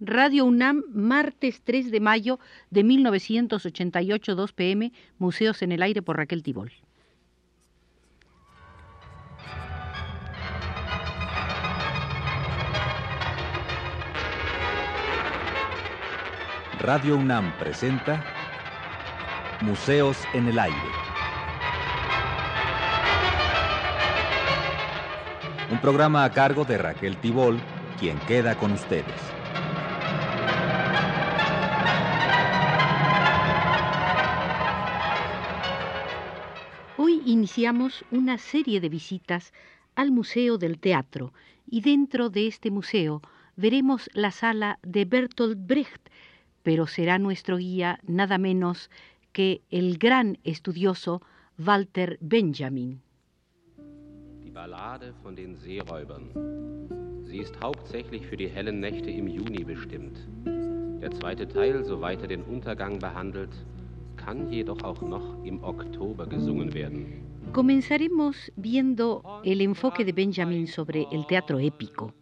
Radio UNAM, martes 3 de mayo de 1988, 2 pm, Museos en el Aire por Raquel Tibol. Radio UNAM presenta Museos en el Aire. Un programa a cargo de Raquel Tibol, quien queda con ustedes. Iniciamos una serie de visitas al Museo del Teatro y dentro de este museo veremos la sala de Bertolt Brecht, pero será nuestro guía nada menos que el gran estudioso Walter Benjamin. Die Ballade von den Seeräubern. Sie ist hauptsächlich für die hellen Nächte im Juni bestimmt. Der zweite Teil, soweit er den Untergang behandelt, kann jedoch auch noch im Oktober gesungen werden. Comenzaremos viendo el enfoque de Benjamin sobre el teatro épico.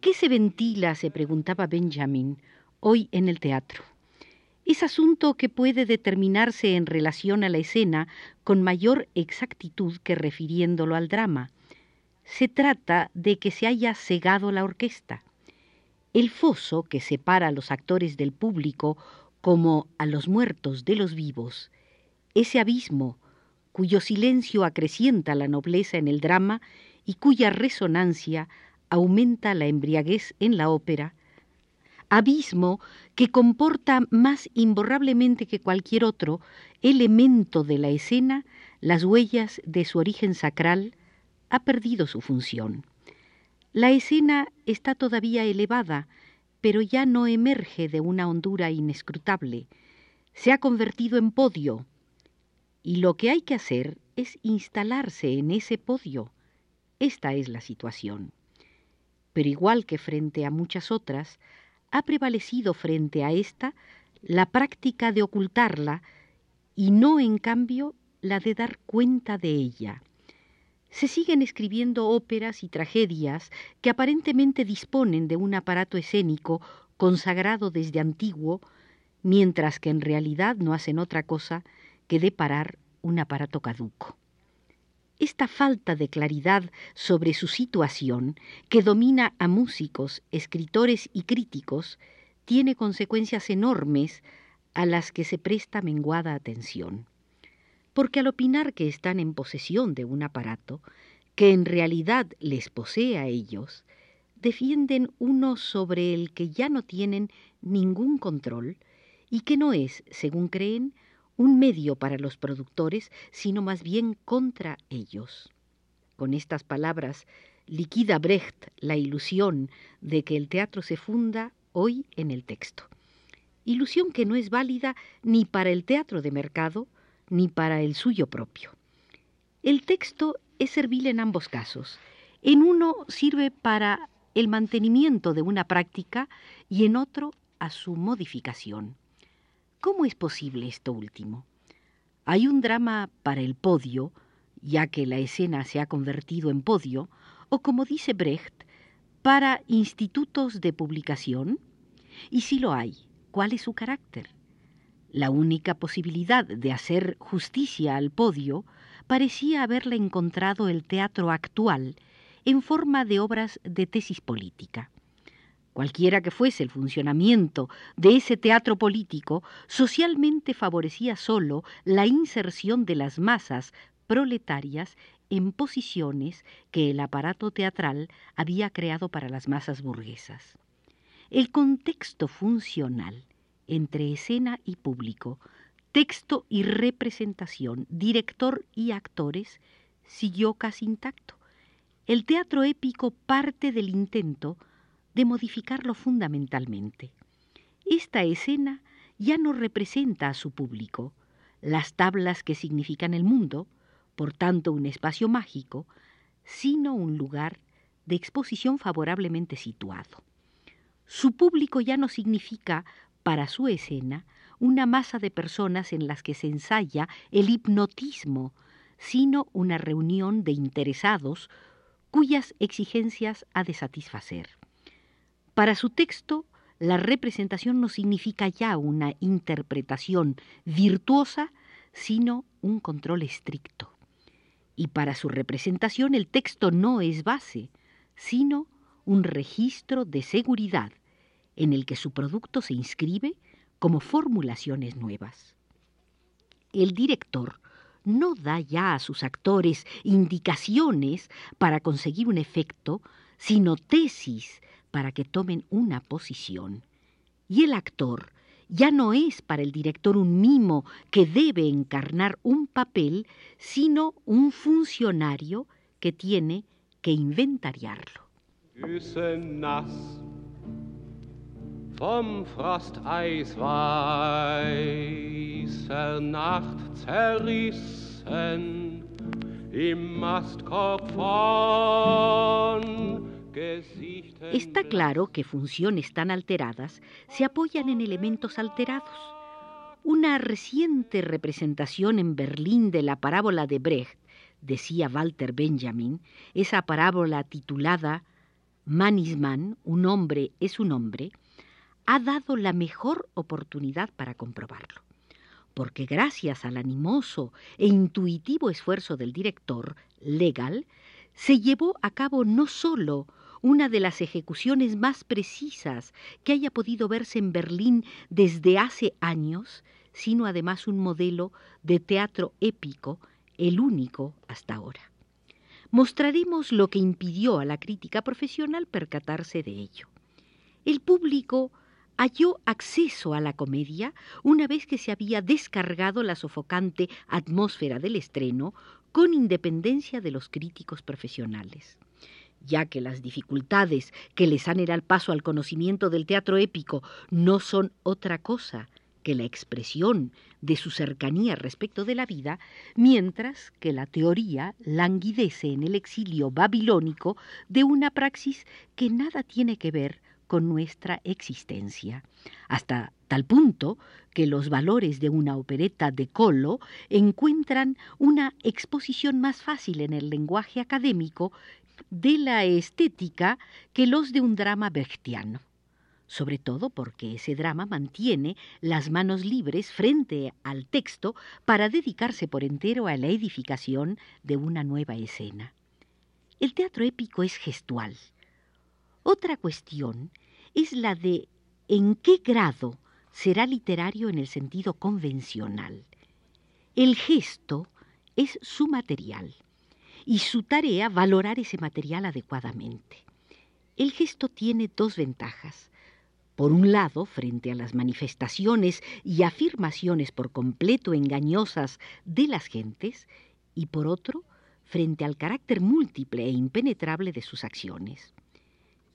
¿Qué se ventila, se preguntaba Benjamin, hoy en el teatro. Es asunto que puede determinarse en relación a la escena con mayor exactitud que refiriéndolo al drama. Se trata de que se haya cegado la orquesta. El foso que separa a los actores del público como a los muertos de los vivos, ese abismo cuyo silencio acrecienta la nobleza en el drama y cuya resonancia aumenta la embriaguez en la ópera, abismo que comporta más imborrablemente que cualquier otro elemento de la escena las huellas de su origen sacral, ha perdido su función. La escena está todavía elevada, pero ya no emerge de una hondura inescrutable. Se ha convertido en podio, y lo que hay que hacer es instalarse en ese podio. Esta es la situación. Pero igual que frente a muchas otras, ha prevalecido frente a esta la práctica de ocultarla y no, en cambio, la de dar cuenta de ella. Se siguen escribiendo óperas y tragedias que aparentemente disponen de un aparato escénico consagrado desde antiguo, mientras que en realidad no hacen otra cosa que deparar un aparato caduco. Esta falta de claridad sobre su situación, que domina a músicos, escritores y críticos, tiene consecuencias enormes a las que se presta menguada atención. Porque al opinar que están en posesión de un aparato, que en realidad les posee a ellos, defienden uno sobre el que ya no tienen ningún control y que no es, según creen, un medio para los productores, sino más bien contra ellos. Con estas palabras liquida Brecht la ilusión de que el teatro se funda hoy en el texto. Ilusión que no es válida ni para el teatro de mercado ni para el suyo propio. El texto es servil en ambos casos. En uno sirve para el mantenimiento de una práctica y en otro a su modificación. ¿Cómo es posible esto último? Hay un drama para el podio, ya que la escena se ha convertido en podio, o como dice Brecht, para institutos de publicación. Y si lo hay, ¿cuál es su carácter? La única posibilidad de hacer justicia al podio parecía haberla encontrado el teatro actual en forma de obras de tesis política. Cualquiera que fuese el funcionamiento de ese teatro político, socialmente favorecía solo la inserción de las masas proletarias en posiciones que el aparato teatral había creado para las masas burguesas. El contexto funcional entre escena y público, texto y representación, director y actores, siguió casi intacto. El teatro épico parte del intento de modificarlo fundamentalmente. Esta escena ya no representa a su público las tablas que significan el mundo, por tanto un espacio mágico, sino un lugar de exposición favorablemente situado. Su público ya no significa para su escena una masa de personas en las que se ensaya el hipnotismo, sino una reunión de interesados cuyas exigencias ha de satisfacer. Para su texto la representación no significa ya una interpretación virtuosa, sino un control estricto. Y para su representación el texto no es base, sino un registro de seguridad en el que su producto se inscribe como formulaciones nuevas. El director no da ya a sus actores indicaciones para conseguir un efecto, sino tesis para que tomen una posición. Y el actor ya no es para el director un mimo que debe encarnar un papel, sino un funcionario que tiene que inventariarlo. Vom Frosteis weißer Nacht zerrissen im Mastkorb von Está claro que funciones tan alteradas se apoyan en elementos alterados. Una reciente representación en Berlín de la parábola de Brecht, decía Walter Benjamin, esa parábola titulada Man is man, un hombre es un hombre, ha dado la mejor oportunidad para comprobarlo. Porque gracias al animoso e intuitivo esfuerzo del director, Legal, se llevó a cabo no sólo una de las ejecuciones más precisas que haya podido verse en Berlín desde hace años, sino además un modelo de teatro épico, el único hasta ahora. Mostraremos lo que impidió a la crítica profesional percatarse de ello. El público halló acceso a la comedia una vez que se había descargado la sofocante atmósfera del estreno con independencia de los críticos profesionales. Ya que las dificultades que les han el paso al conocimiento del teatro épico no son otra cosa que la expresión de su cercanía respecto de la vida, mientras que la teoría languidece en el exilio babilónico de una praxis que nada tiene que ver con nuestra existencia, hasta tal punto que los valores de una opereta de Colo encuentran una exposición más fácil en el lenguaje académico de la estética que los de un drama brechtiano, sobre todo porque ese drama mantiene las manos libres frente al texto para dedicarse por entero a la edificación de una nueva escena. El teatro épico es gestual. Otra cuestión es la de en qué grado será literario en el sentido convencional. El gesto es su material y su tarea valorar ese material adecuadamente. El gesto tiene dos ventajas. Por un lado, frente a las manifestaciones y afirmaciones por completo engañosas de las gentes, y por otro, frente al carácter múltiple e impenetrable de sus acciones.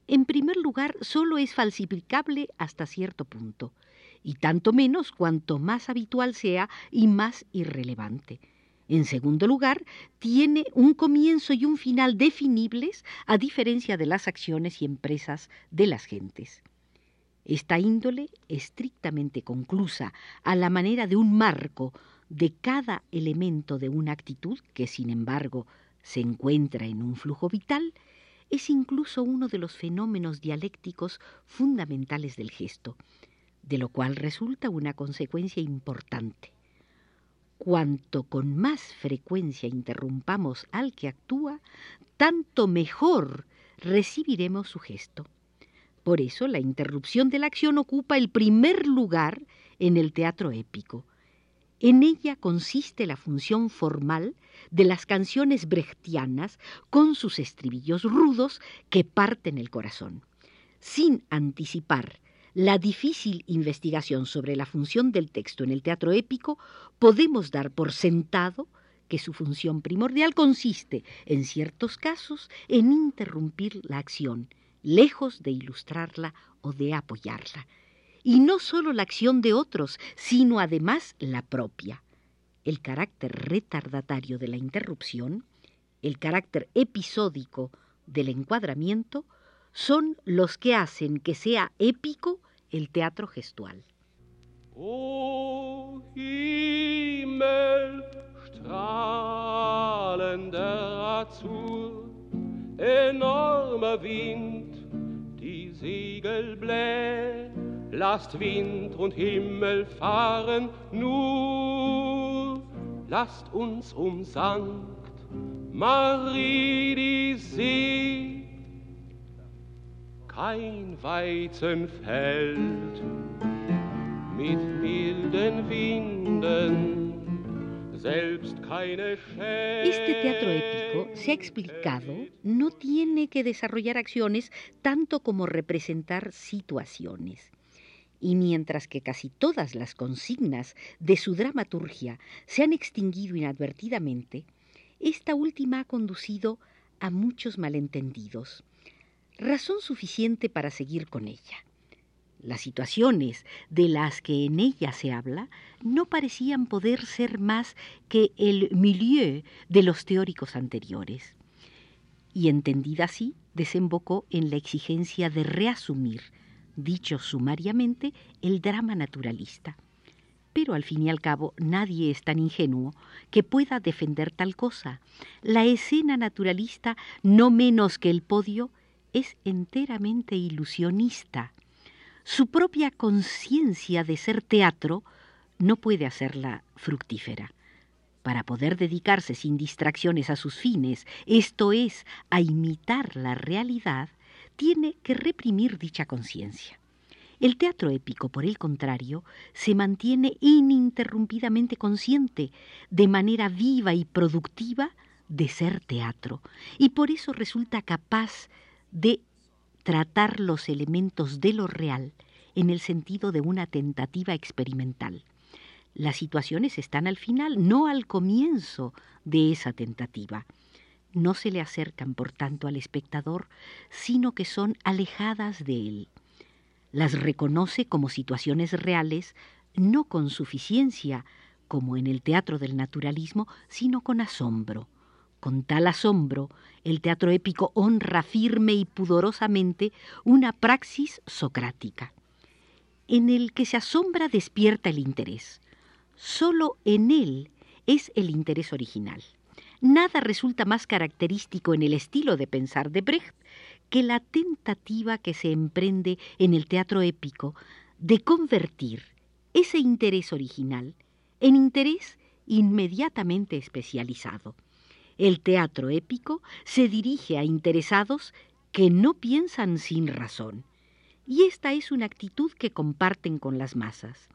En primer lugar, solo es falsificable hasta cierto punto, y tanto menos cuanto más habitual sea y más irrelevante. En segundo lugar, tiene un comienzo y un final definibles a diferencia de las acciones y empresas de las gentes. Esta índole, estrictamente conclusa a la manera de un marco de cada elemento de una actitud que, sin embargo, se encuentra en un flujo vital, es incluso uno de los fenómenos dialécticos fundamentales del gesto, de lo cual resulta una consecuencia importante. Cuanto con más frecuencia interrumpamos al que actúa, tanto mejor recibiremos su gesto. Por eso la interrupción de la acción ocupa el primer lugar en el teatro épico. En ella consiste la función formal de las canciones brechtianas con sus estribillos rudos que parten el corazón. Sin anticipar la difícil investigación sobre la función del texto en el teatro épico, podemos dar por sentado que su función primordial consiste, en ciertos casos, en interrumpir la acción, lejos de ilustrarla o de apoyarla. Y no solo la acción de otros, sino además la propia. El carácter retardatario de la interrupción, el carácter episódico del encuadramiento, son los que hacen que sea épico el teatro gestual. O Himmel, strahlender Azur, Wind, die lasst Wind und Himmel fahren, nur lasst uns um Sankt Marie die See kein Weizenfeld mit milden Winden, selbst keine Este teatro épico, se ha explicado, no tiene que desarrollar acciones tanto como representar situaciones. Y mientras que casi todas las consignas de su dramaturgia se han extinguido inadvertidamente, esta última ha conducido a muchos malentendidos razón suficiente para seguir con ella. Las situaciones de las que en ella se habla no parecían poder ser más que el milieu de los teóricos anteriores. Y entendida así, desembocó en la exigencia de reasumir, dicho sumariamente, el drama naturalista. Pero al fin y al cabo nadie es tan ingenuo que pueda defender tal cosa. La escena naturalista, no menos que el podio, es enteramente ilusionista. Su propia conciencia de ser teatro no puede hacerla fructífera. Para poder dedicarse sin distracciones a sus fines, esto es, a imitar la realidad, tiene que reprimir dicha conciencia. El teatro épico, por el contrario, se mantiene ininterrumpidamente consciente, de manera viva y productiva, de ser teatro, y por eso resulta capaz de tratar los elementos de lo real en el sentido de una tentativa experimental. Las situaciones están al final, no al comienzo de esa tentativa. No se le acercan, por tanto, al espectador, sino que son alejadas de él. Las reconoce como situaciones reales, no con suficiencia, como en el teatro del naturalismo, sino con asombro. Con tal asombro, el teatro épico honra firme y pudorosamente una praxis socrática. En el que se asombra despierta el interés. Solo en él es el interés original. Nada resulta más característico en el estilo de pensar de Brecht que la tentativa que se emprende en el teatro épico de convertir ese interés original en interés inmediatamente especializado. El teatro épico se dirige a interesados que no piensan sin razón, y esta es una actitud que comparten con las masas.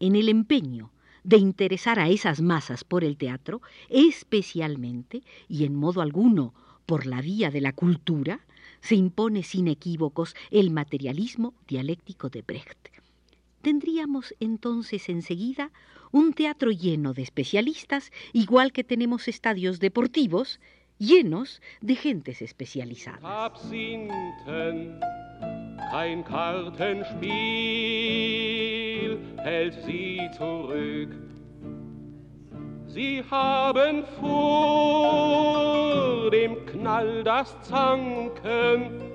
En el empeño de interesar a esas masas por el teatro, especialmente y en modo alguno por la vía de la cultura, se impone sin equívocos el materialismo dialéctico de Brecht. Tendríamos entonces enseguida un teatro lleno de especialistas, igual que tenemos estadios deportivos llenos de gentes especializadas. Kein hält sie zurück. Sie haben vor dem Knall das Zanken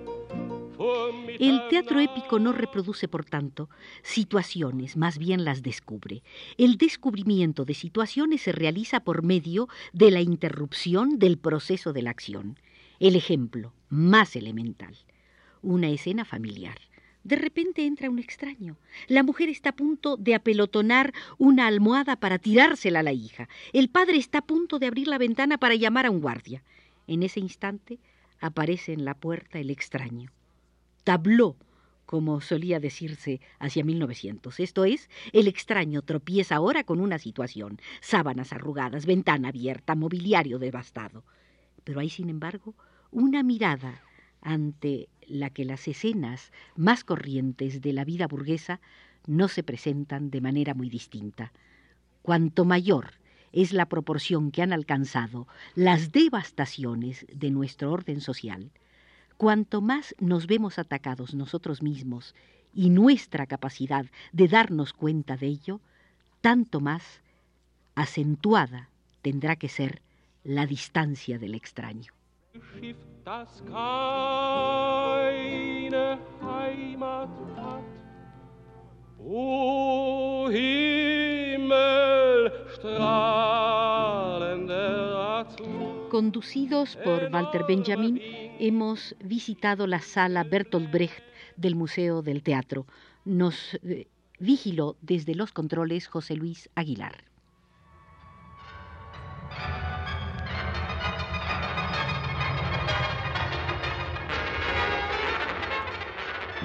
el teatro épico no reproduce, por tanto, situaciones, más bien las descubre. El descubrimiento de situaciones se realiza por medio de la interrupción del proceso de la acción. El ejemplo más elemental. Una escena familiar. De repente entra un extraño. La mujer está a punto de apelotonar una almohada para tirársela a la hija. El padre está a punto de abrir la ventana para llamar a un guardia. En ese instante aparece en la puerta el extraño tableau, como solía decirse hacia 1900. Esto es, el extraño tropieza ahora con una situación, sábanas arrugadas, ventana abierta, mobiliario devastado. Pero hay, sin embargo, una mirada ante la que las escenas más corrientes de la vida burguesa no se presentan de manera muy distinta. Cuanto mayor es la proporción que han alcanzado las devastaciones de nuestro orden social, Cuanto más nos vemos atacados nosotros mismos y nuestra capacidad de darnos cuenta de ello, tanto más acentuada tendrá que ser la distancia del extraño. Conducidos por Walter Benjamin, hemos visitado la sala Bertolt Brecht del Museo del Teatro. Nos eh, vigiló desde los controles José Luis Aguilar.